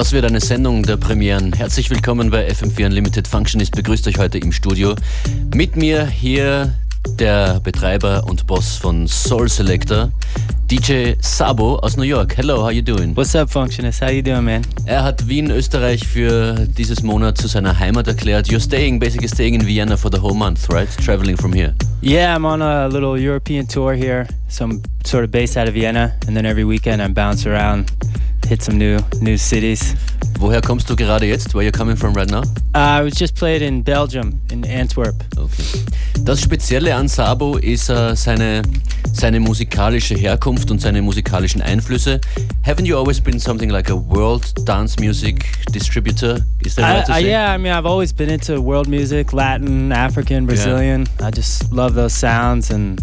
Das wird eine Sendung der Premieren. Herzlich willkommen bei FM4 Unlimited Functionist begrüßt euch heute im Studio. Mit mir hier der Betreiber und Boss von Soul Selector, DJ Sabo aus New York. Hello, how you doing? What's up, Functionist? How you doing, man? Er hat Wien, Österreich für dieses Monat zu seiner Heimat erklärt. You're staying, basically staying in Vienna for the whole month, right? Traveling from here. Yeah, I'm on a little European tour here. So I'm sort of based out of Vienna, and then every weekend I bounce around, hit some new new cities. Woher kommst du gerade jetzt? Where you coming from right now? Uh, I was just played in Belgium, in Antwerp. Okay. Das Spezielle an Sabo ist uh, seine, seine musikalische Herkunft und seine musikalischen Einflüsse. Haven't you always been something like a world dance music distributor? Is that right to I, say? yeah, I mean, I've always been into world music, Latin, African, Brazilian. I just love those sounds and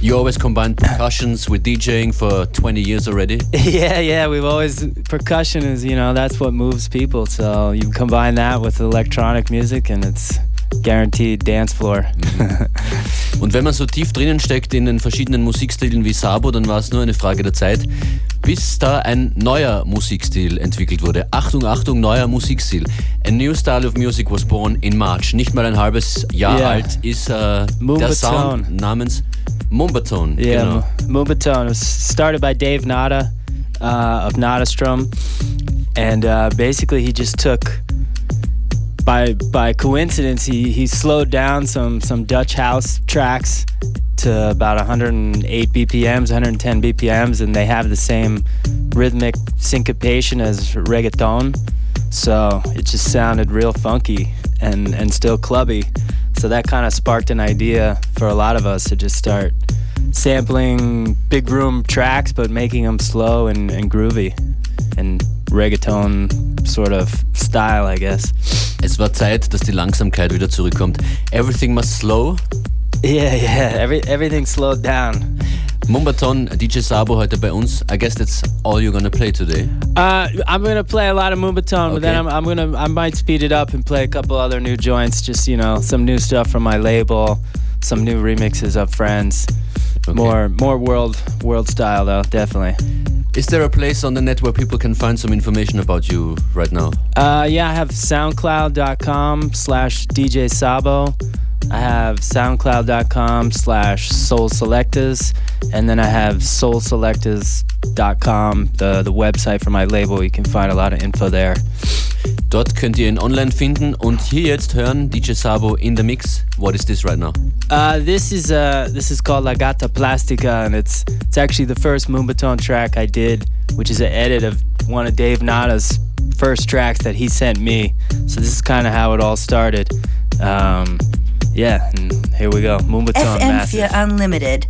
You always combine percussions with DJing for 20 years already. yeah, yeah, we've always percussion is, you know, that's what moves people. So you combine that with electronic music and it's guaranteed dance floor. Und wenn man so tief drinnen steckt in den verschiedenen Musikstilen wie Sabo, dann war es nur eine Frage der Zeit, bis da ein neuer Musikstil entwickelt wurde. Achtung, Achtung, neuer Musikstil. A new style of music was born in March. Nicht mal ein halbes Jahr Yeah. alt ist äh, der. Sound namens Moombahton. Yeah, Genau. It was started by Dave Nada uh, of Nadastrom, and uh, basically he just took. By by coincidence, he, he slowed down some some Dutch house tracks to about 108 BPMs, 110 BPMs, and they have the same rhythmic syncopation as reggaeton. So it just sounded real funky and and still clubby. So that kind of sparked an idea for a lot of us to just start sampling big room tracks, but making them slow and, and groovy and reggaeton sort of style, I guess. Es war Zeit, dass die Langsamkeit wieder zurückkommt. Everything must slow. Yeah, yeah. Every everything slowed down. Moombahton, DJ Sabo heute bei uns. I guess that's all you're gonna play today. Uh, I'm gonna play a lot of Moombahton, but then I'm, I'm gonna I might speed it up and play a couple other new joints. Just you know, some new stuff from my label, some new remixes of friends. Okay. More more world world style though, definitely. Is there a place on the net where people can find some information about you right now? Uh, yeah, I have SoundCloud.com slash DJ Sabo. I have SoundCloud.com slash Soul Selectors, and then I have SoulSelectors.com, the the website for my label. You can find a lot of info there. Dort könnt ihr ihn online finden und hier jetzt hören DJ Sabo in the Mix. What is this right now? Uh, this is uh, this is called La Gata Plastica, and it's it's actually the first Moombahton track I did, which is an edit of one of Dave Nada's first tracks that he sent me. So this is kind of how it all started. Um, yeah, and here we go, Moombahton Massive. FM4 Unlimited.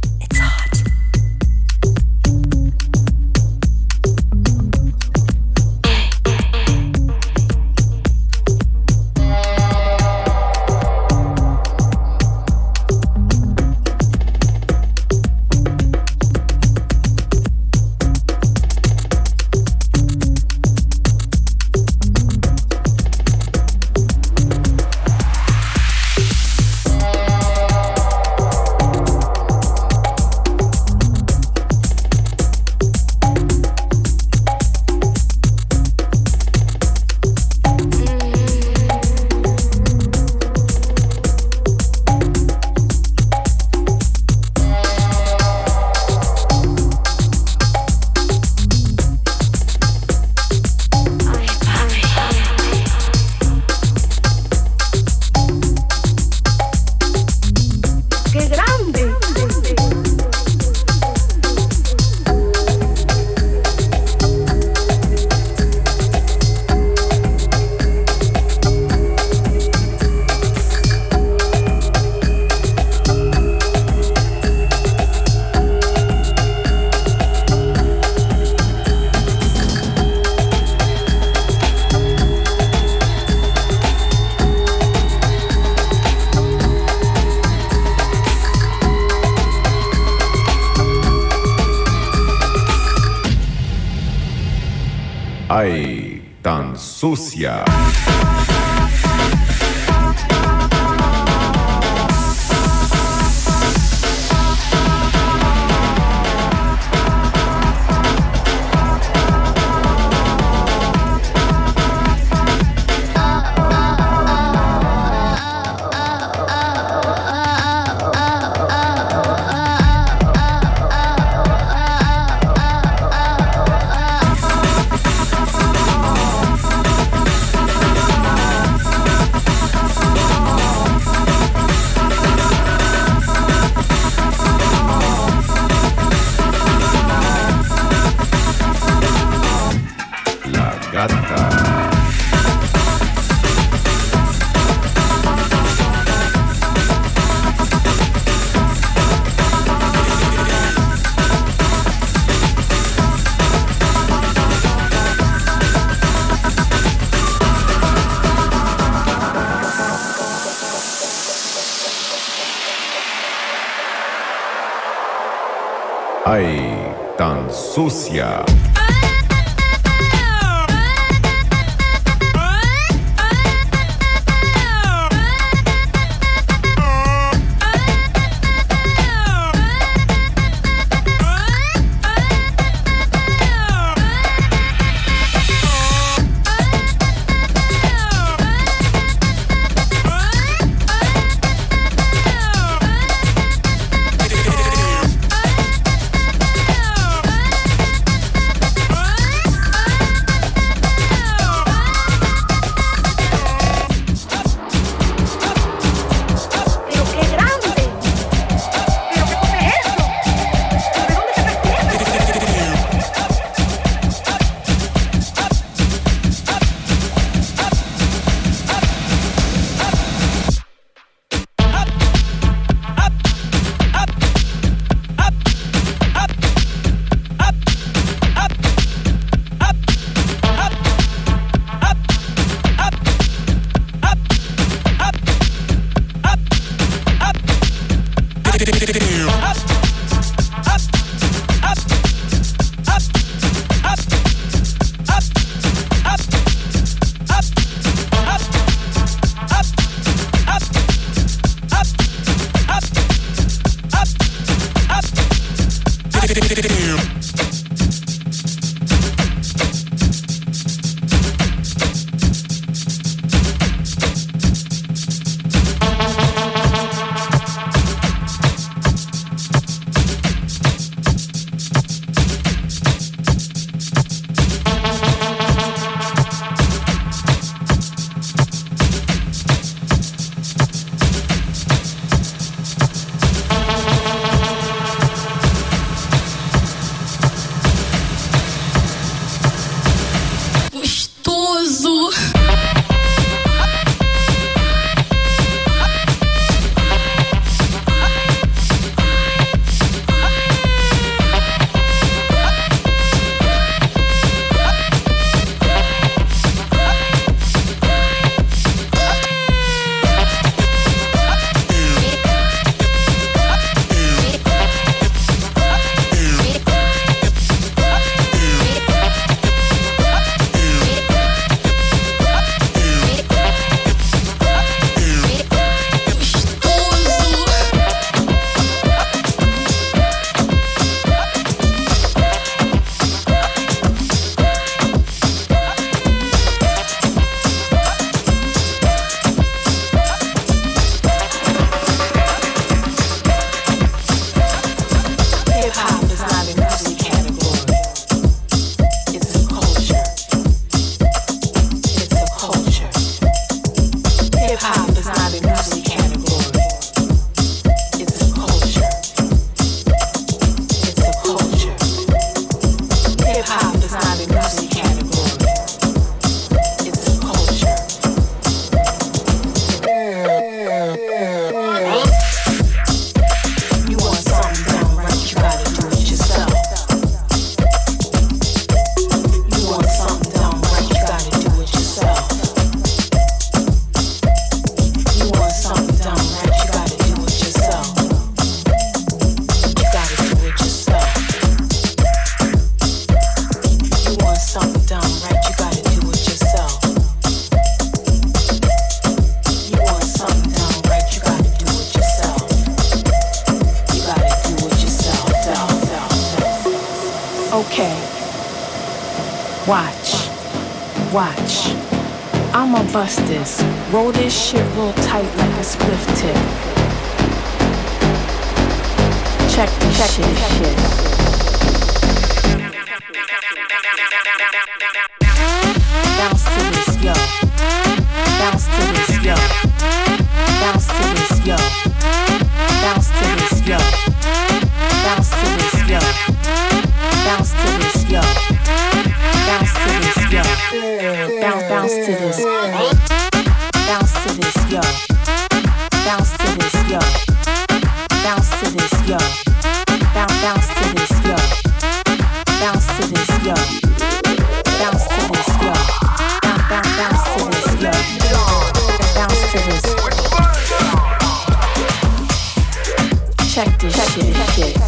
Súcia. Watch. Watch. I'ma bust this. Roll this shit real tight like a spliff tip. Check this Check shit. shit. Bounce to this, yo. Bounce to this, yo. Bounce to yo. Bounce, bounce to this. Bounce to this, yo. Bounce to this, yo. Bounce to this, yo. Bounce, bounce to this, yo. Bounce to this, yo. Bounce to this, yo. Bounce, bounce, bounce to this, yo. Bounce to this. Check this shit.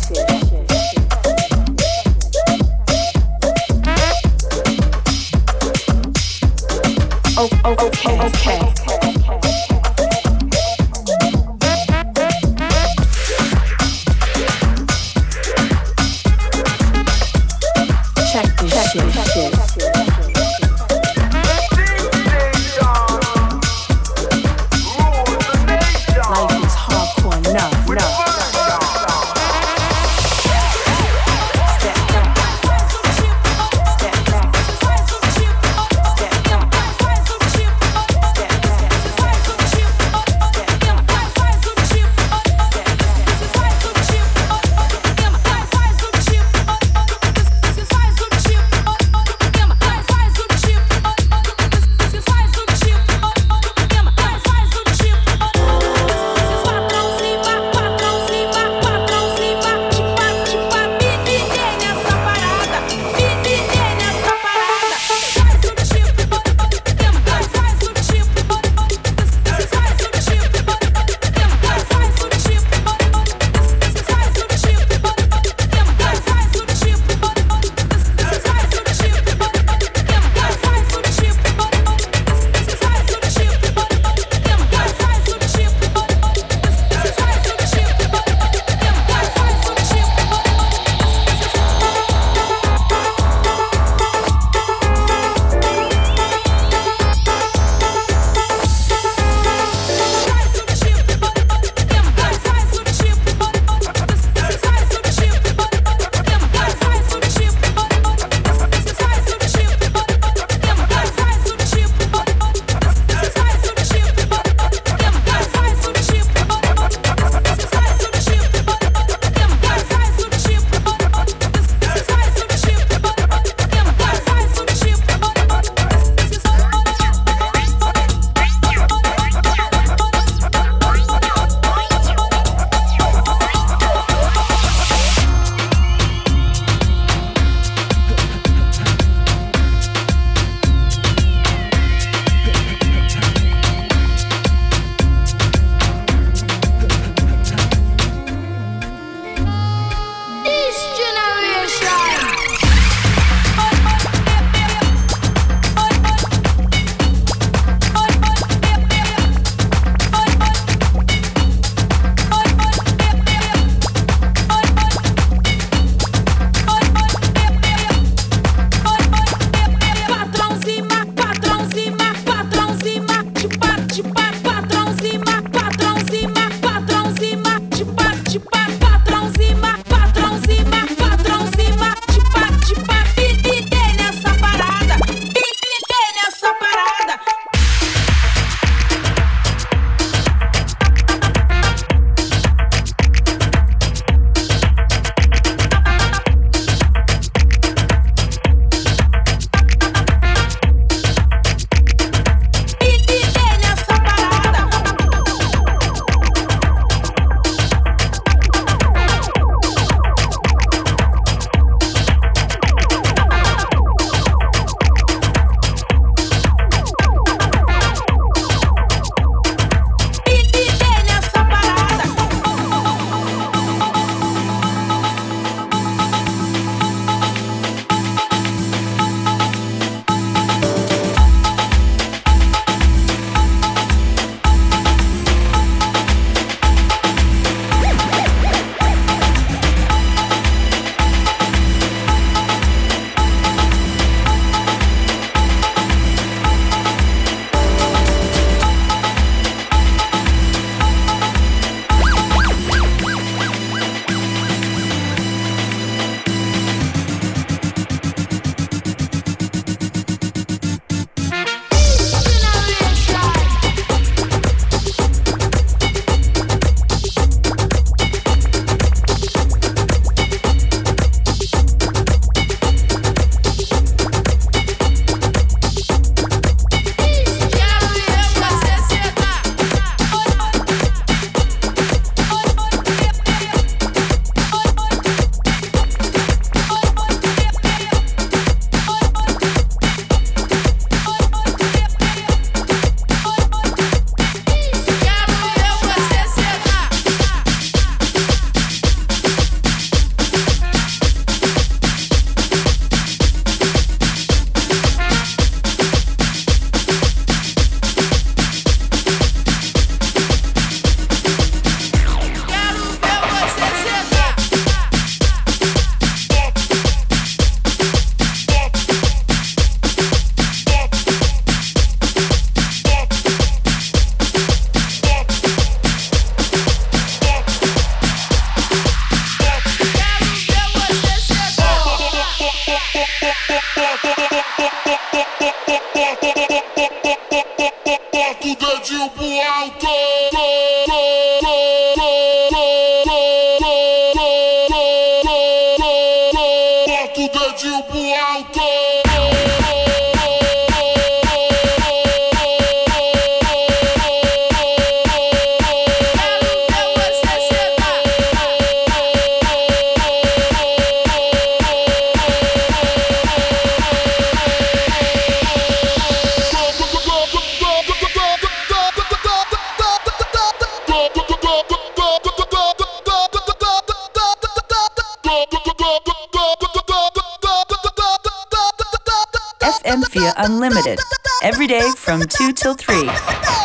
day from 2 till 3.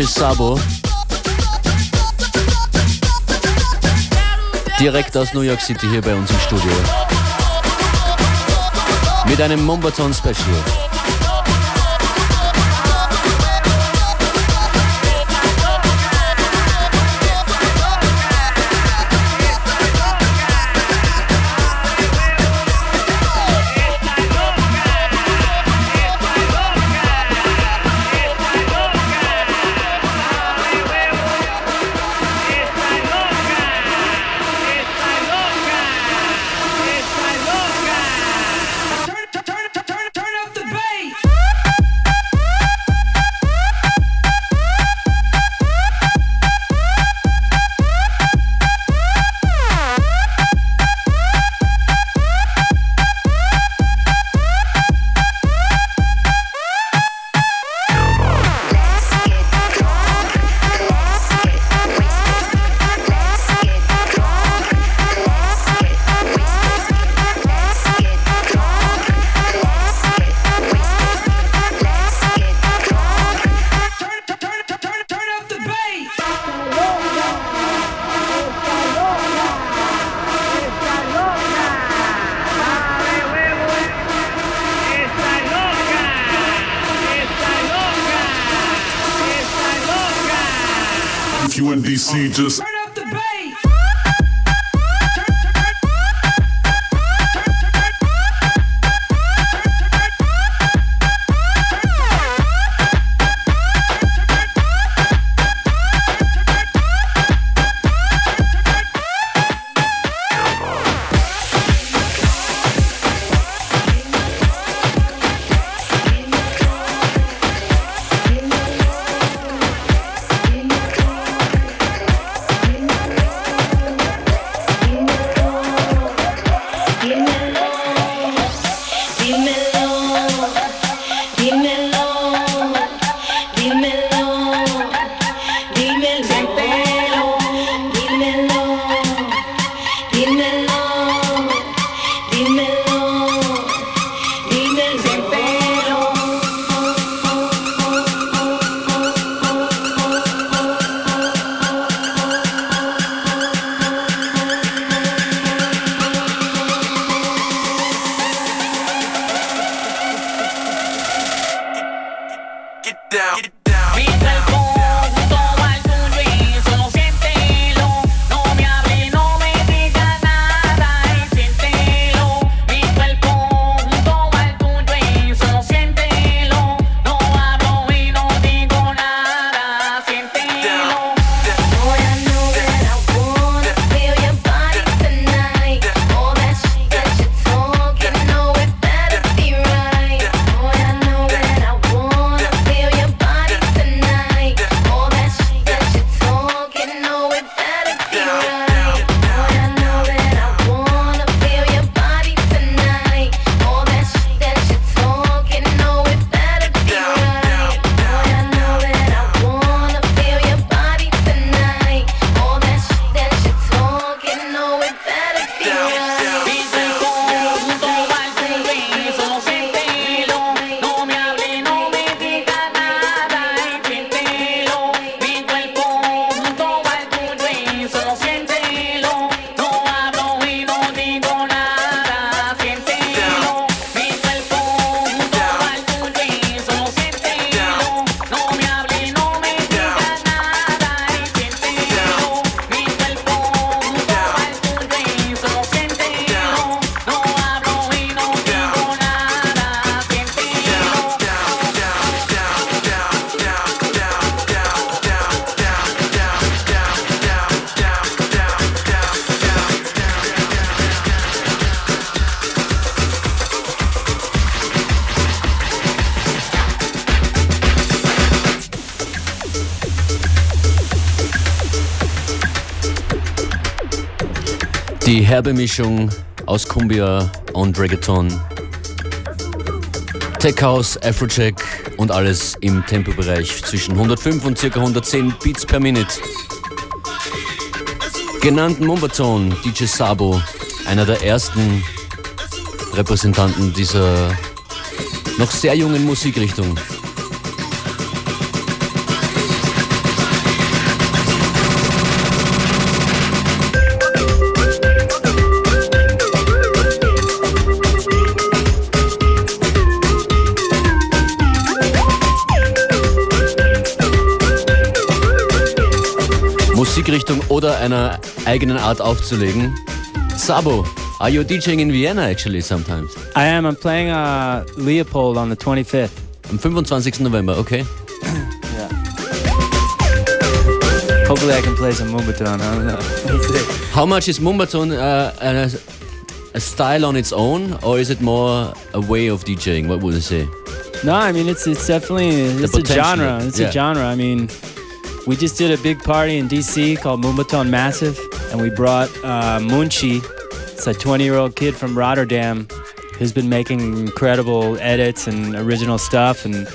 Vintage Sabo. Direkt aus New York City hier bei uns im Studio. Mit einem Mombaton Special. Die herbe Mischung aus Cumbia und Reggaeton. Tech House, Afrojack und alles im Tempobereich zwischen 105 und ca. 110 Beats per Minute. Genannten Mumbaton, DJ Sabo, einer der ersten Repräsentanten dieser noch sehr jungen Musikrichtung. Musikrichtung oder einer eigenen Art aufzulegen. Sabo, are you DJing in Vienna actually sometimes? I am. I'm playing uh, Leopold on the 25th. Am 25. November, okay. Hopefully, I can play some Moombahton. I don't know. How much is Mumbaton uh, a, a style on its own, or is it more a way of DJing? What would you say? No, I mean it's it's definitely it's a genre. It's yeah. a genre. I mean, we just did a big party in DC called Moombahton Massive, and we brought uh, Munchi. It's a 20 year old kid from Rotterdam who's been making incredible edits and original stuff, and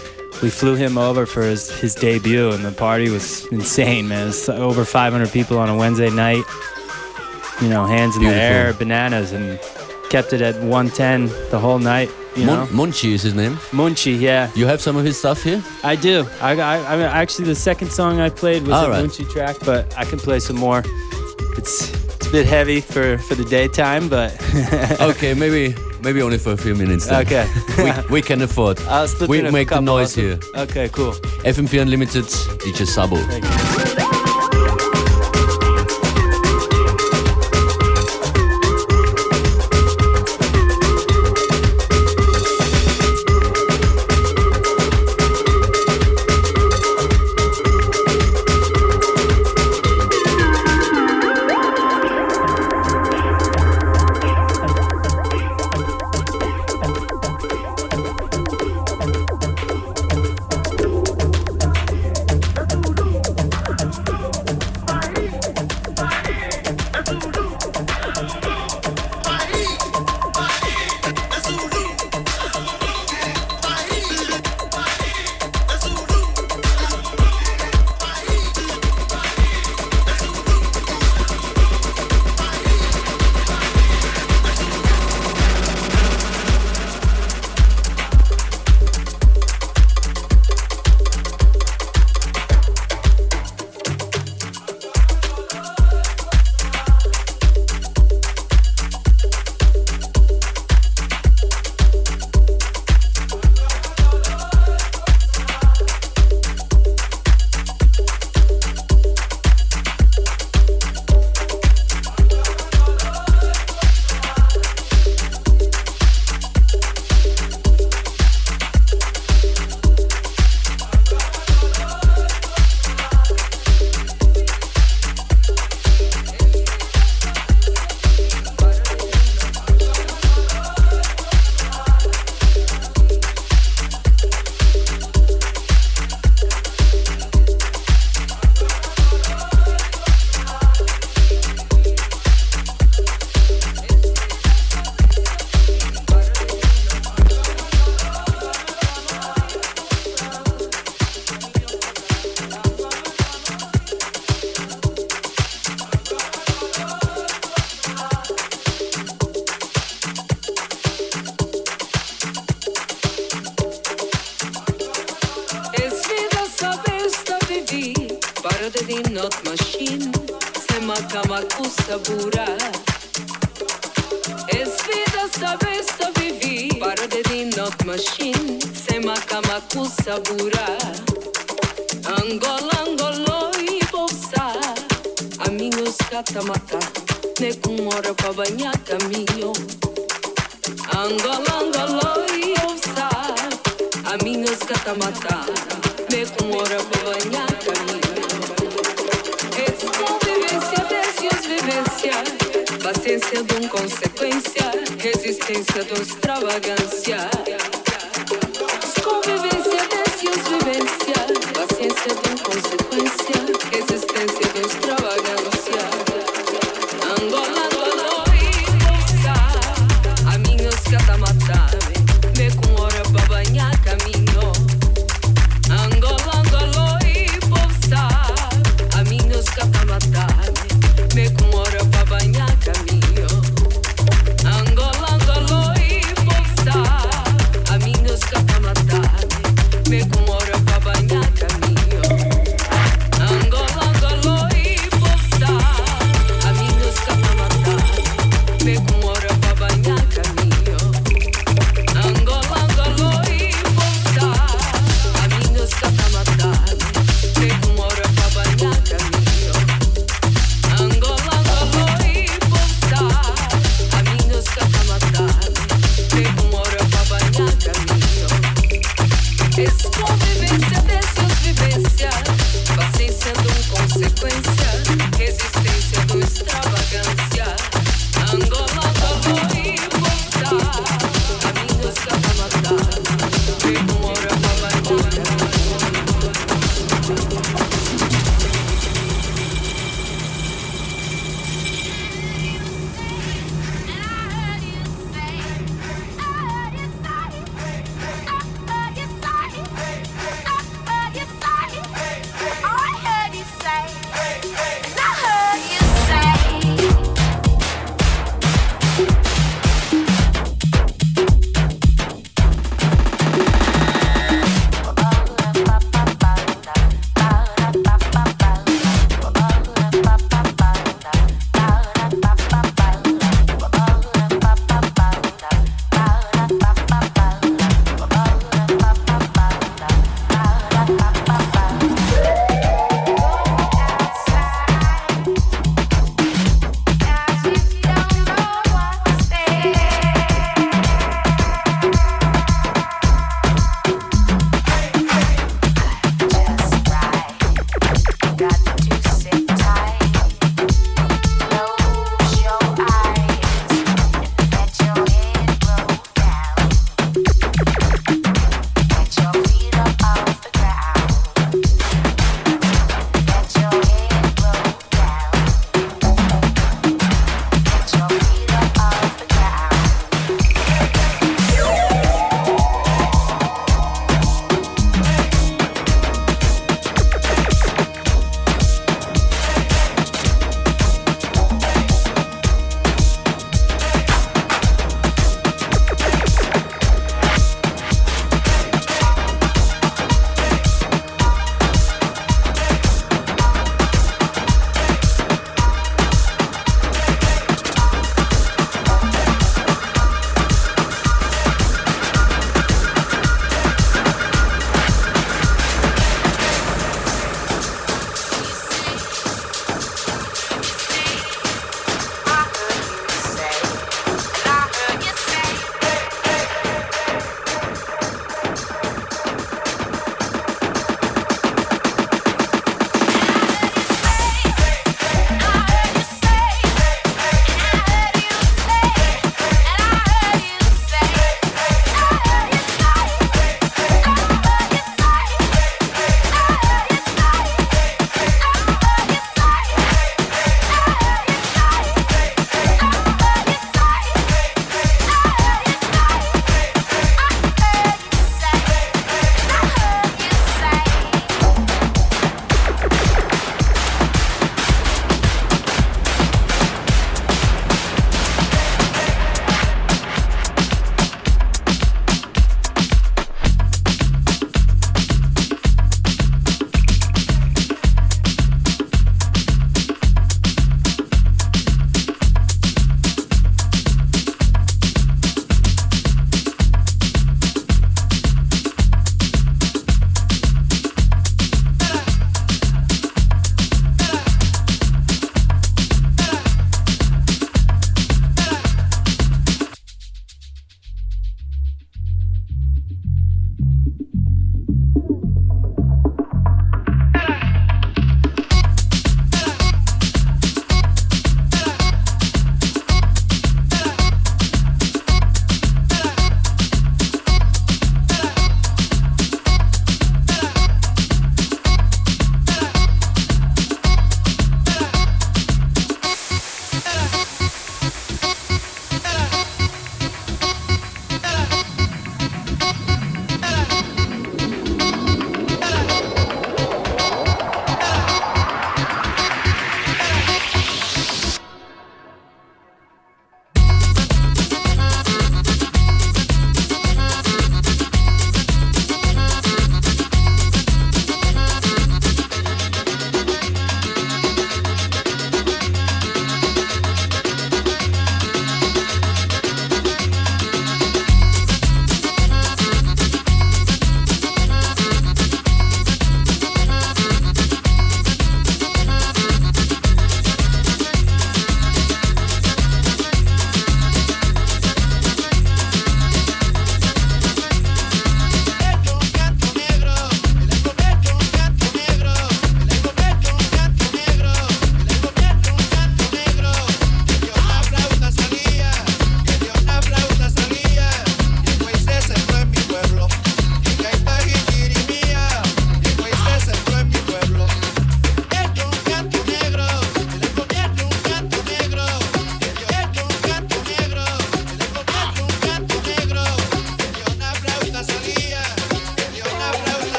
we flew him over for his, his debut, and the party was insane, man. It was over 500 people on a Wednesday night. You know, hands in Beautiful. the air, bananas, and kept it at 110 the whole night. You know, Mun- Munchi is his name. Munchi, yeah. You have some of his stuff here? I do. I, I, I mean, actually, the second song I played was All a right. Munchi track, but I can play some more. It's it's a bit heavy for for the daytime, but Okay, maybe maybe only for a few minutes. Then. okay. we, we can afford. I'll slip we in a make the couple noise also. here. Okay, cool. FM4 Unlimited, DJ Sabo. Paciência de um consequência Resistência de um extravagância. Convivência, descios vivência Paciência de um consequência Resistência de extravagância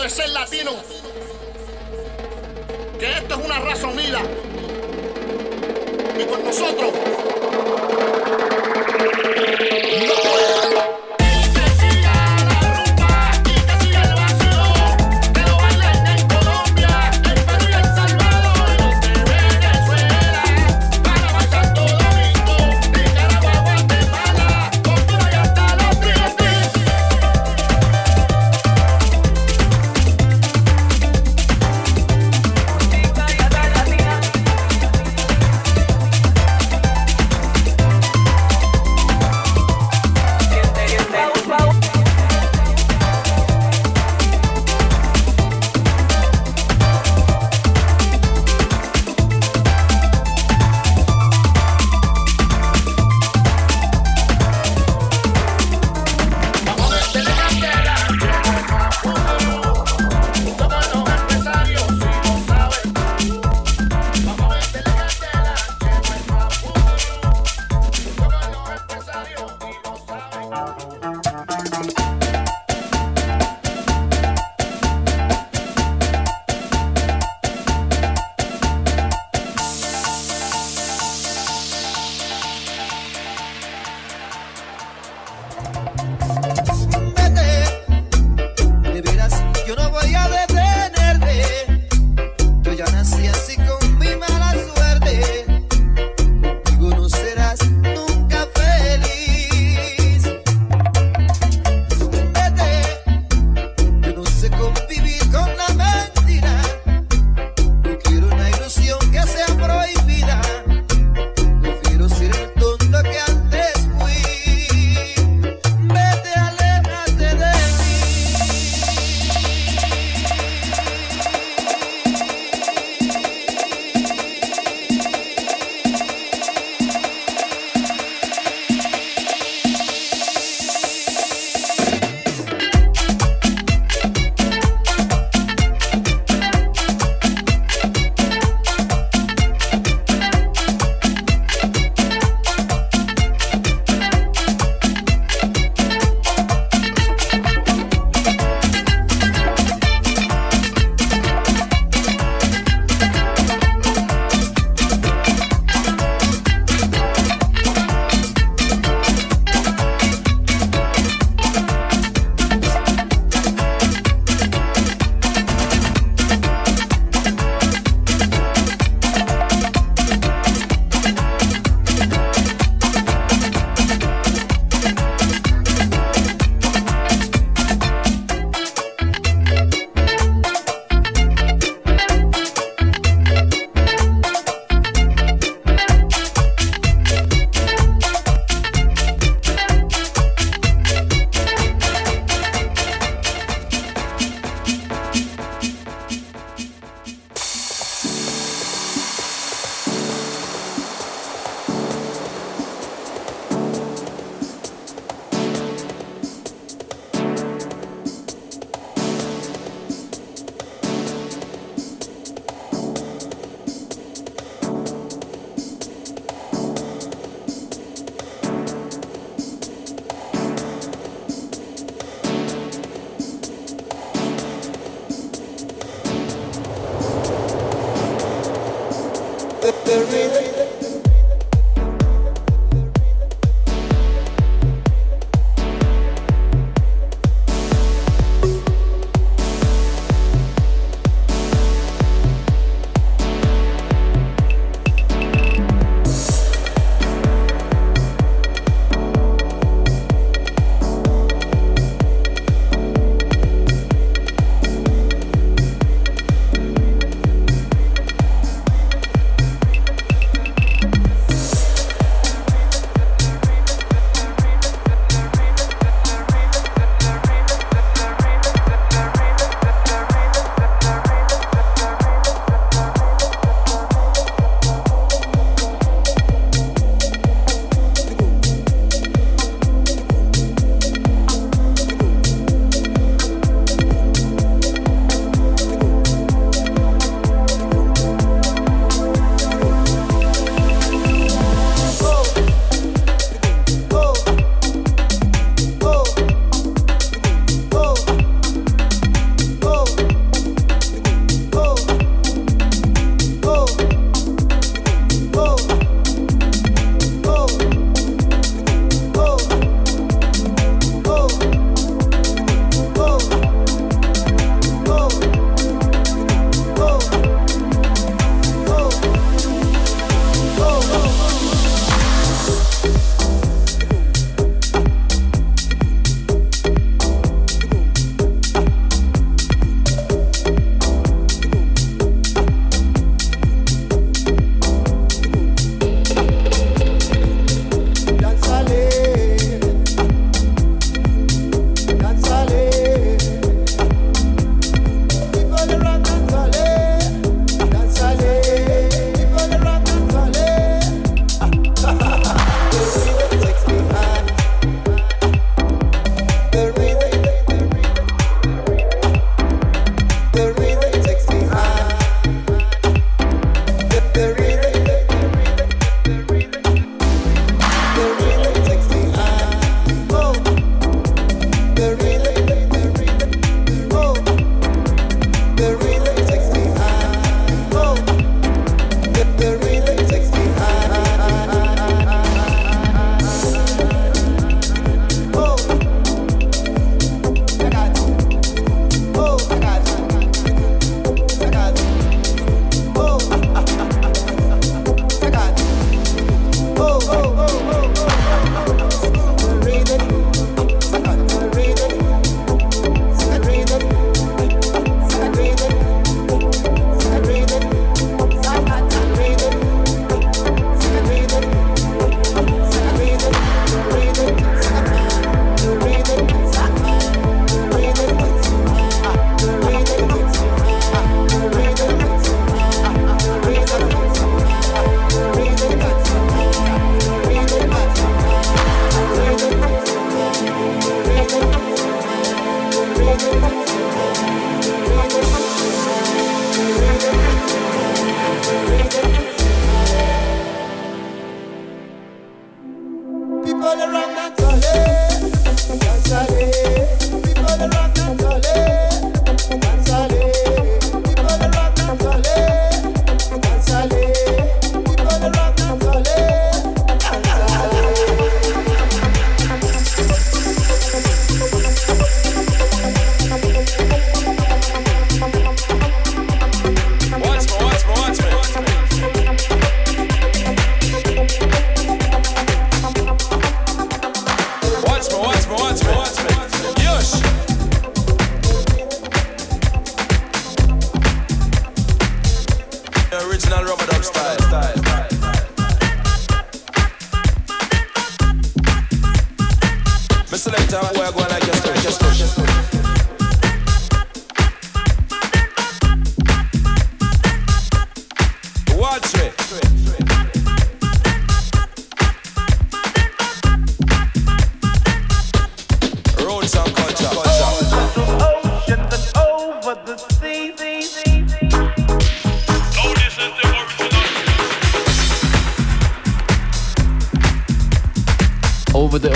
de ser latino. Que esto es una raza unida. Y con nosotros.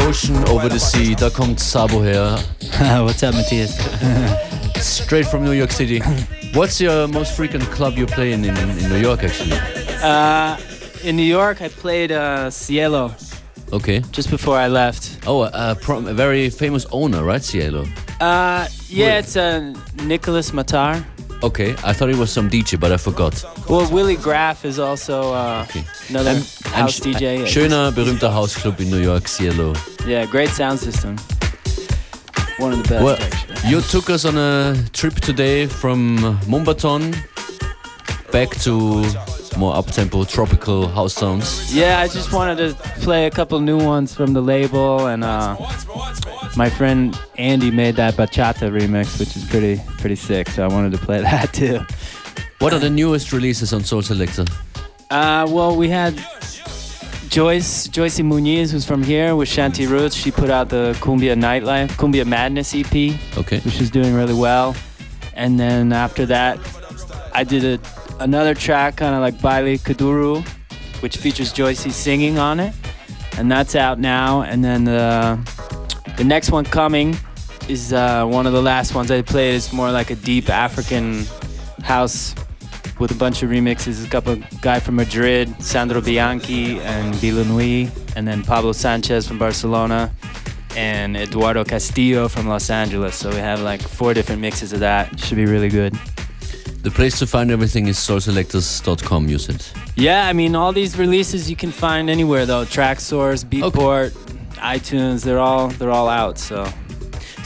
Ocean, Over the Sea, da kommt Sabo her. What's up, Matthias? Straight from New York City. What's your most frequent club you play in, in, in New York actually? Uh, in New York, I played uh, Cielo Okay. just before I left. Oh, a, prom- a very famous owner, right, Cielo? Uh, yeah, it's uh, Nicholas Matar. Okay, I thought it was some DJ, but I forgot. Well, Willie Graff is also uh, another Ein, ein house DJ. ein schöner, berühmter Hausclub in New York, Cielo. Yeah, great sound system. One of the best, Well, actually. you took us on a trip today from Moombahton back to more up-tempo tropical house sounds. Yeah, I just wanted to play a couple new ones from the label, and uh, my friend Andy made that bachata remix, which is pretty pretty sick. So I wanted to play that too. What are the newest releases on Sol Selectas? Uh, well, we had Joyce Joycey Muniz, who's from here, with Shanti Roots. She put out the Cumbia Nightlife, Cumbia Madness EP, Okay. which is doing really well. And then after that, I did a, another track, kind of like Baile Kuduro, which features Joycey singing on it, and that's out now. And then the the next one coming is uh, one of the last ones I played. It's more like a deep African house with a bunch of remixes. A couple guy from Madrid, Sandro Bianchi and Villeneuve, and then Pablo Sanchez from Barcelona, and Eduardo Castillo from Los Angeles. So we have like four different mixes of that. Should be really good. The place to find everything is solselectas.com, you said. Yeah, I mean all these releases you can find anywhere though. Traxsource, Beatport, iTunes, they're all they're all out. So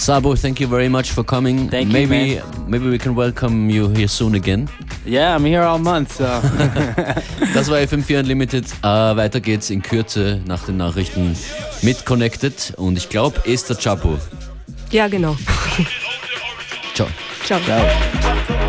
Sabo, thank you very much for coming. Thank you, maybe maybe we can welcome you here soon again. yeah, I'm here all month. So Das war FM4 Unlimited. Äh, weiter geht's in Kürze nach den Nachrichten mit Connected und ich glaube Esther Chapo. Ja, genau. Ciao. Ciao. Ciao.